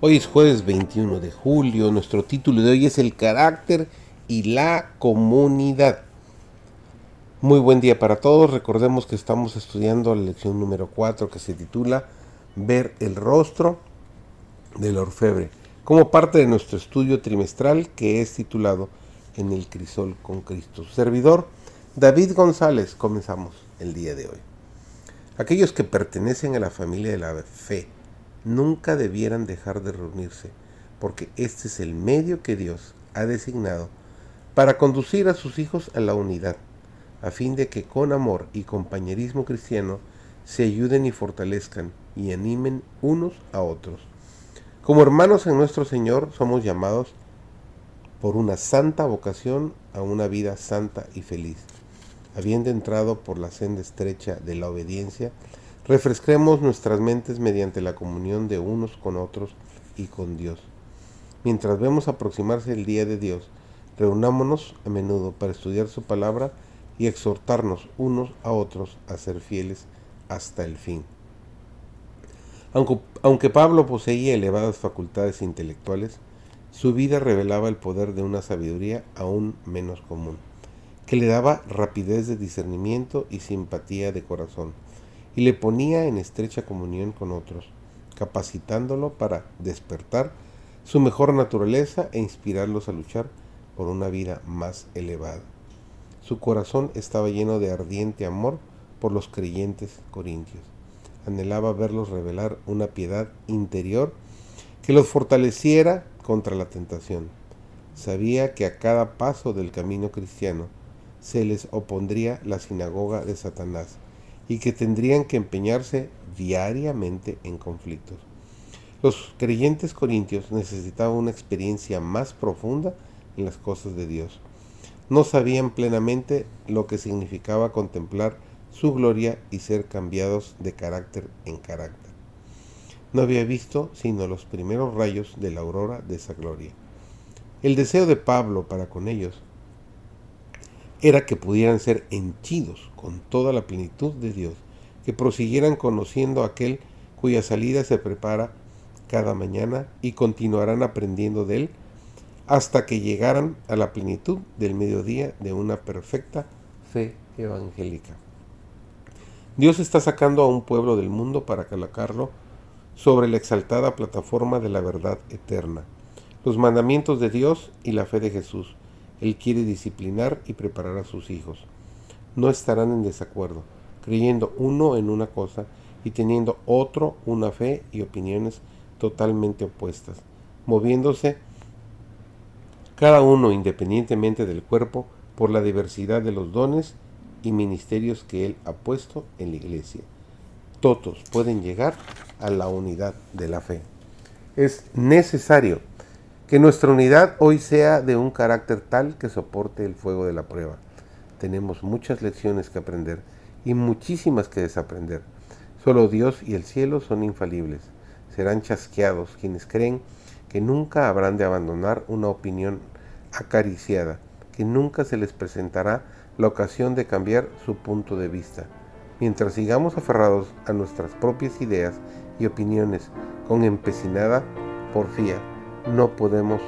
Hoy es jueves 21 de julio, nuestro título de hoy es el carácter y la comunidad. Muy buen día para todos, recordemos que estamos estudiando la lección número 4 que se titula Ver el rostro del orfebre, como parte de nuestro estudio trimestral que es titulado En el crisol con Cristo. servidor, David González, comenzamos el día de hoy. Aquellos que pertenecen a la familia de la fe, nunca debieran dejar de reunirse, porque este es el medio que Dios ha designado para conducir a sus hijos a la unidad, a fin de que con amor y compañerismo cristiano se ayuden y fortalezcan y animen unos a otros. Como hermanos en nuestro Señor somos llamados por una santa vocación a una vida santa y feliz. Habiendo entrado por la senda estrecha de la obediencia, Refresquemos nuestras mentes mediante la comunión de unos con otros y con Dios. Mientras vemos aproximarse el día de Dios, reunámonos a menudo para estudiar su palabra y exhortarnos unos a otros a ser fieles hasta el fin. Aunque, aunque, Pablo poseía elevadas facultades intelectuales, su vida revelaba el poder de una sabiduría aún menos común, que le daba rapidez de discernimiento y simpatía de corazón y le ponía en estrecha comunión con otros, capacitándolo para despertar su mejor naturaleza e inspirarlos a luchar por una vida más elevada. Su corazón estaba lleno de ardiente amor por los creyentes corintios. Anhelaba verlos revelar una piedad interior que los fortaleciera contra la tentación. Sabía que a cada paso del camino cristiano se les opondría la sinagoga de Satanás y que tendrían que empeñarse diariamente en conflictos. Los creyentes corintios necesitaban una experiencia más profunda en las cosas de Dios. No sabían plenamente lo que significaba contemplar su gloria y ser cambiados de carácter en carácter. No había visto sino los primeros rayos de la aurora de esa gloria. El deseo de Pablo para con ellos era que pudieran ser henchidos con toda la plenitud de Dios, que prosiguieran conociendo a aquel cuya salida se prepara cada mañana y continuarán aprendiendo de él hasta que llegaran a la plenitud del mediodía de una perfecta fe evangélica. Dios está sacando a un pueblo del mundo para colocarlo sobre la exaltada plataforma de la verdad eterna, los mandamientos de Dios y la fe de Jesús él quiere disciplinar y preparar a sus hijos. No estarán en desacuerdo, creyendo uno en una cosa y teniendo otro una fe y opiniones totalmente opuestas, moviéndose cada uno independientemente del cuerpo por la diversidad de los dones y ministerios que Él ha puesto en la iglesia. Todos pueden llegar a la unidad de la fe. Es necesario que nuestra unidad hoy sea de un carácter tal que soporte el fuego de la prueba. Tenemos muchas lecciones que aprender y muchísimas que desaprender. Solo Dios y el cielo son infalibles. Serán chasqueados quienes creen que nunca habrán de abandonar una opinión acariciada, que nunca se les presentará la ocasión de cambiar su punto de vista. Mientras sigamos aferrados a nuestras propias ideas y opiniones con empecinada porfía, no podemos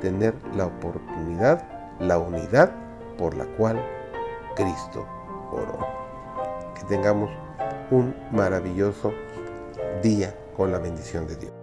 tener la oportunidad, la unidad por la cual Cristo oró. Que tengamos un maravilloso día con la bendición de Dios.